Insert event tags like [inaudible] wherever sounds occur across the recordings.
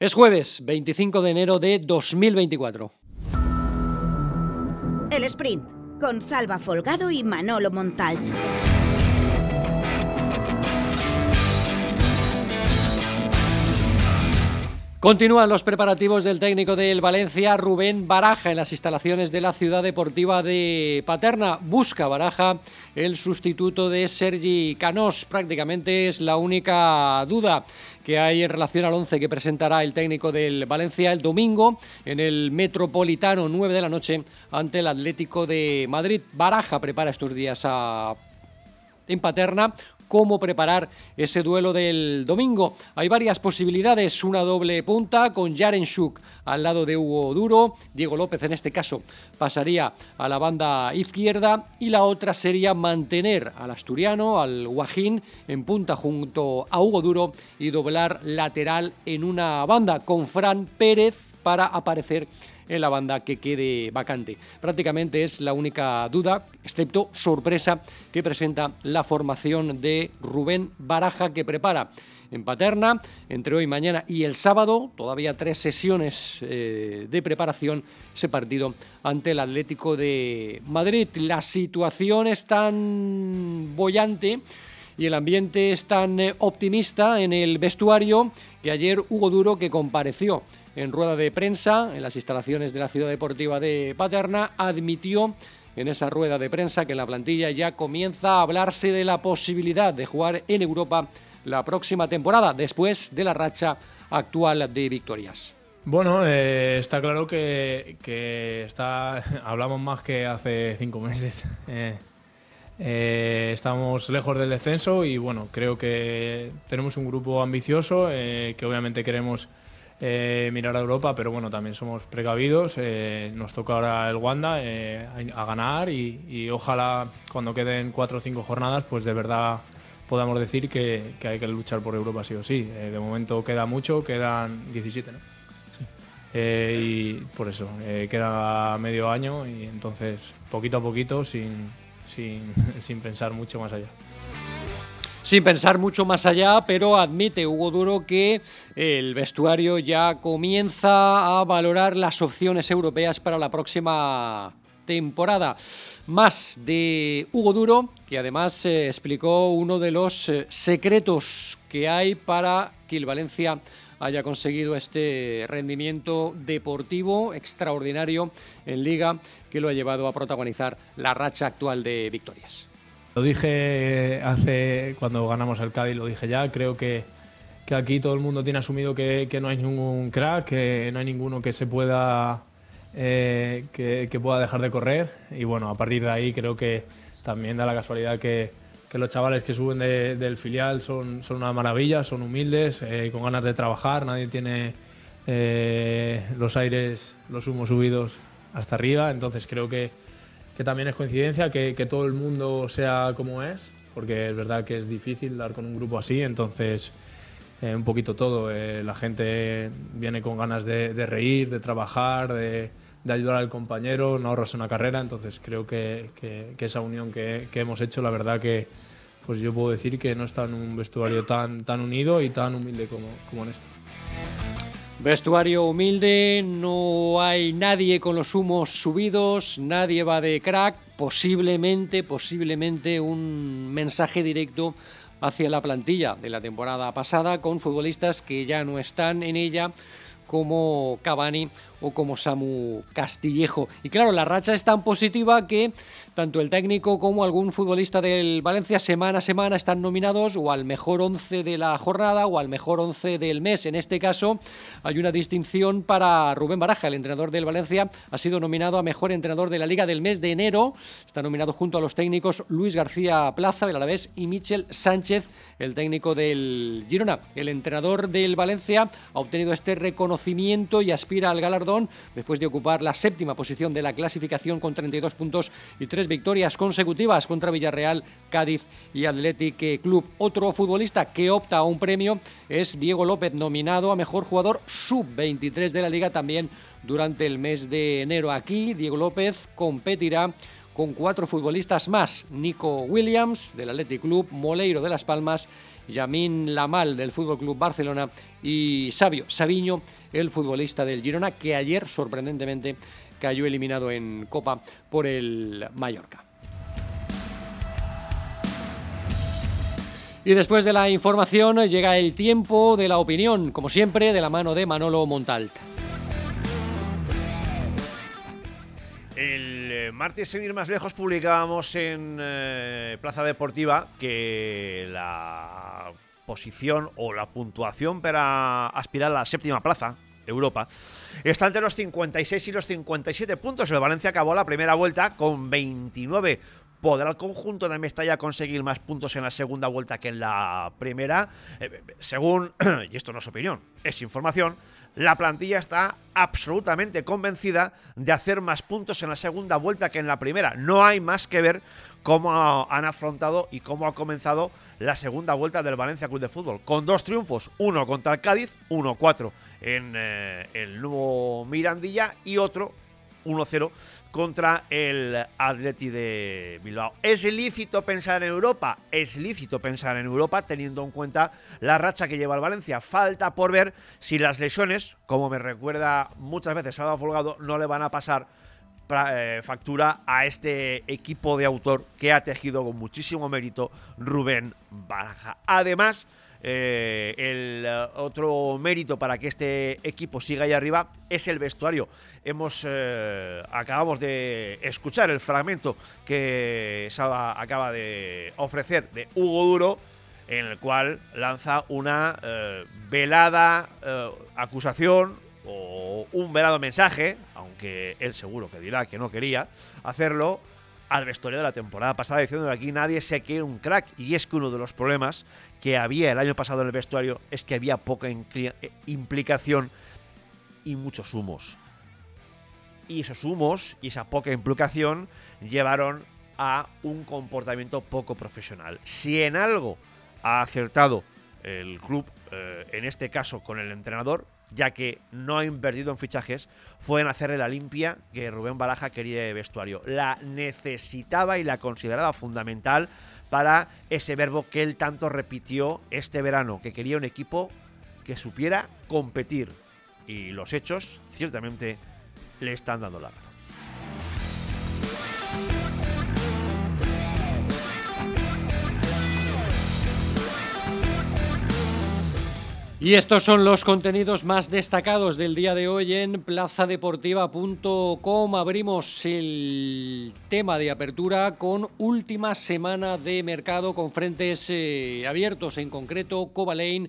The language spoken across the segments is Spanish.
Es jueves 25 de enero de 2024. El sprint con Salva Folgado y Manolo Montal. Continúan los preparativos del técnico del Valencia, Rubén Baraja, en las instalaciones de la ciudad deportiva de Paterna. Busca Baraja el sustituto de Sergi Canós. Prácticamente es la única duda que hay en relación al 11 que presentará el técnico del Valencia el domingo en el Metropolitano 9 de la noche ante el Atlético de Madrid. Baraja prepara estos días a en Paterna cómo preparar ese duelo del domingo. Hay varias posibilidades, una doble punta con Jaren Schuk al lado de Hugo Duro, Diego López en este caso pasaría a la banda izquierda. Y la otra sería mantener al asturiano, al Guajín, en punta junto a Hugo Duro y doblar lateral en una banda con Fran Pérez para aparecer en la banda que quede vacante. Prácticamente es la única duda, excepto sorpresa, que presenta la formación de Rubén Baraja que prepara en Paterna entre hoy, mañana y el sábado. Todavía tres sesiones eh, de preparación ese partido ante el Atlético de Madrid. La situación es tan bollante y el ambiente es tan eh, optimista en el vestuario que ayer Hugo Duro, que compareció en rueda de prensa en las instalaciones de la Ciudad Deportiva de Paterna, admitió en esa rueda de prensa que la plantilla ya comienza a hablarse de la posibilidad de jugar en Europa la próxima temporada, después de la racha actual de victorias. Bueno, eh, está claro que, está, [laughs] hablamos más que hace cinco meses. [laughs] Eh, eh, estamos lejos del descenso y bueno, creo que tenemos un grupo ambicioso que obviamente queremos eh, mirar a Europa, pero bueno, también somos precavidos. Eh, nos toca ahora el Wanda eh, a, ganar y, ojalá cuando queden cuatro o cinco jornadas, pues de verdad podamos decir que, hay que luchar por Europa sí o sí. de momento queda mucho, quedan 17, ¿no? y por eso, queda medio año y entonces poquito a poquito sin, sin [laughs] pensar mucho más allá sin pensar mucho más allá, pero admite Hugo Duro que el vestuario ya comienza a valorar las opciones europeas para la próxima temporada. Más de Hugo Duro, que además eh, explicó uno de los eh, secretos que hay para que el Valencia haya conseguido este rendimiento deportivo extraordinario en liga que lo ha llevado a protagonizar la racha actual de victorias. Lo dije hace cuando ganamos el Cádiz, lo dije ya, creo que, que aquí todo el mundo tiene asumido que, que, no hay ningún crack, que no hay ninguno que se pueda eh, que, que, pueda dejar de correr. Y bueno, a partir de ahí creo que también da la casualidad que, los chavales que suben del filial son, son una maravilla, son humildes, eh, con ganas de trabajar, nadie tiene eh, los aires, los humos subidos hasta arriba, entonces creo que que también es coincidencia que, todo el mundo sea como es, porque es verdad que es difícil dar con un grupo así, entonces eh, un poquito todo. Eh, la gente viene con ganas de, reír, de trabajar, de, ayudar al compañero, no ahorrarse una carrera, entonces creo que esa unión que, hemos hecho, la verdad que pues yo puedo decir que no está en un vestuario tan, tan unido y tan humilde como, como en este. Vestuario humilde, no hay nadie con los humos subidos, nadie va de crack, posiblemente, posiblemente un mensaje directo hacia la plantilla de la temporada pasada con futbolistas que ya no están en ella como Cavani o como Samu Castillejo. Y claro, la racha es tan positiva que tanto el técnico como algún futbolista del Valencia semana a semana están nominados o al mejor once de la jornada o al mejor once del mes. En este caso hay una distinción para Rubén Baraja, el entrenador del Valencia, ha sido nominado a mejor entrenador de la Liga del mes de enero. Está nominado junto a los técnicos Luis García Plaza del Alavés y Michel Sánchez, el técnico del Girona. El entrenador del Valencia ha obtenido este reconocimiento y aspira al galardón después de ocupar la séptima posición de la clasificación con 32 puntos y tres victorias consecutivas contra Villarreal, Cádiz y Athletic Club. Otro futbolista que opta a un premio es Diego López, nominado a mejor jugador sub-23 de la liga también durante el mes de enero. Aquí Diego López competirá con cuatro futbolistas más, Nico Williams del Athletic Club, Moleiro de Las Palmas Yamin Lamal del Fútbol Club Barcelona y Sabio Sabiño, el futbolista del Girona, que ayer sorprendentemente cayó eliminado en Copa por el Mallorca. Y después de la información llega el tiempo de la opinión, como siempre, de la mano de Manolo Montalt. Martes, sin ir más lejos, publicábamos en eh, Plaza Deportiva que la posición o la puntuación para aspirar a la séptima plaza, Europa, está entre los 56 y los 57 puntos. El Valencia acabó la primera vuelta con 29 ¿Podrá el conjunto de Mestalla conseguir más puntos en la segunda vuelta que en la primera? Eh, según, [clears throat] y esto no es opinión, es información, la plantilla está absolutamente convencida de hacer más puntos en la segunda vuelta que en la primera. No hay más que ver cómo han afrontado y cómo ha comenzado la segunda vuelta del Valencia Club de Fútbol. Con dos triunfos, uno contra el Cádiz, 1-4 en eh, el nuevo Mirandilla y otro 1-0 contra el Atleti de Bilbao. ¿Es lícito pensar en Europa? Es lícito pensar en Europa teniendo en cuenta la racha que lleva el Valencia. Falta por ver si las lesiones, como me recuerda muchas veces Salva Folgado, no le van a pasar eh, factura a este equipo de autor que ha tejido con muchísimo mérito Rubén Baraja. Además, eh, el eh, otro mérito para que este equipo siga ahí arriba es el vestuario. Hemos eh, acabamos de escuchar el fragmento que Saba acaba de ofrecer de Hugo Duro, en el cual lanza una velada acusación o un velado mensaje, aunque él seguro que dirá que no quería hacerlo, al vestuario de la temporada pasada diciendo que aquí nadie se quiere un crack. Y es que uno de los problemas que había el año pasado en el vestuario es que había poca eh, implicación y muchos humos. Y esos humos y esa poca implicación llevaron a un comportamiento poco profesional. Si en algo ha acertado el club, eh, en este caso con el entrenador, ya que no ha invertido en fichajes, fue en hacerle la limpia que Rubén Baraja quería de vestuario. La necesitaba y la consideraba fundamental para ese verbo que él tanto repitió este verano, que quería un equipo que supiera competir. Y los hechos ciertamente le están dando la razón. Y estos son los contenidos más destacados del día de hoy en plazadeportiva.com. Abrimos el tema de apertura con última semana de mercado con frentes eh, abiertos, en concreto Cobalain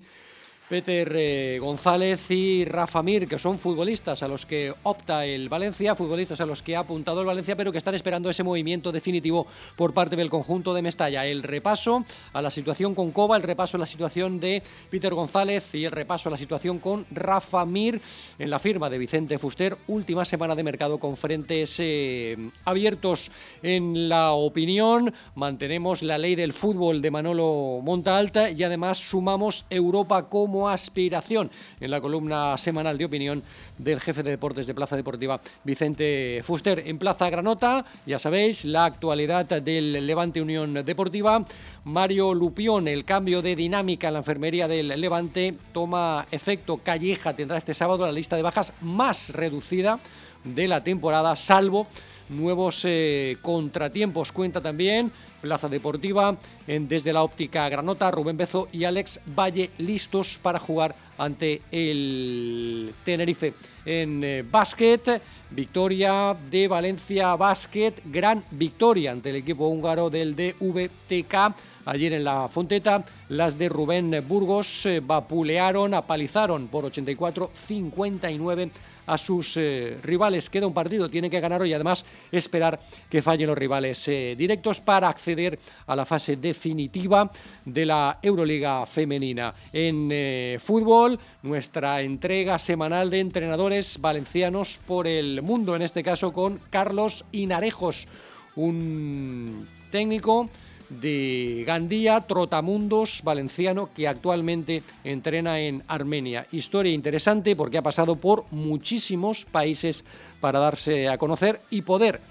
Peter eh, González y Rafa Mir, que son futbolistas a los que opta el Valencia, futbolistas a los que ha apuntado el Valencia, pero que están esperando ese movimiento definitivo por parte del conjunto de Mestalla. El repaso a la situación con Coba, el repaso a la situación de Peter González y el repaso a la situación con Rafa Mir en la firma de Vicente Fuster. Última semana de mercado con frentes eh, abiertos en la opinión. Mantenemos la ley del fútbol de Manolo Montalta y además sumamos Europa como aspiración en la columna semanal de opinión del jefe de deportes de Plaza Deportiva, Vicente Fuster. En Plaza Granota, ya sabéis, la actualidad del Levante Unión Deportiva. Mario Lupión, el cambio de dinámica en la enfermería del Levante toma efecto. Calleja tendrá este sábado la lista de bajas más reducida de la temporada, salvo nuevos eh, contratiempos. Cuenta también Plaza Deportiva, en, desde la óptica Granota, Rubén Bezo y Alex Valle listos para jugar ante el Tenerife. En eh, básquet, victoria de Valencia Básquet, gran victoria ante el equipo húngaro del DVTK. Ayer en la Fonteta, las de Rubén Burgos eh, vapulearon, apalizaron por 84-59 a sus eh, rivales. Queda un partido, tiene que ganar hoy, además esperar que fallen los rivales eh, directos para acceder a la fase definitiva de la Euroliga femenina. En eh, fútbol, nuestra entrega semanal de entrenadores valencianos por el mundo, en este caso con Carlos Inarejos, un técnico de Gandía, Trotamundos valenciano, que actualmente entrena en Armenia. Historia interesante porque ha pasado por muchísimos países para darse a conocer y poder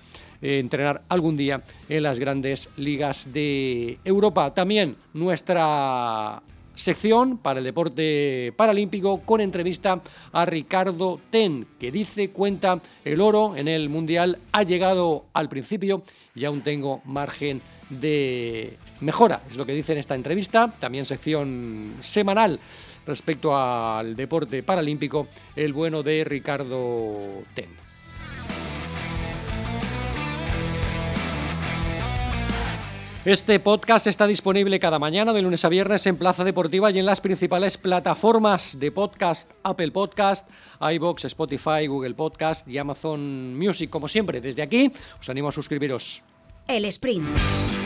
eh, entrenar algún día en las grandes ligas de Europa. También nuestra sección para el deporte paralímpico con entrevista a Ricardo Ten, que dice, cuenta, el oro en el Mundial ha llegado al principio y aún tengo margen de mejora, es lo que dice en esta entrevista, también sección semanal respecto al deporte paralímpico, el bueno de Ricardo Ten. Este podcast está disponible cada mañana de lunes a viernes en Plaza Deportiva y en las principales plataformas de podcast, Apple Podcast, iBox, Spotify, Google Podcast y Amazon Music. Como siempre, desde aquí os animo a suscribiros. El sprint.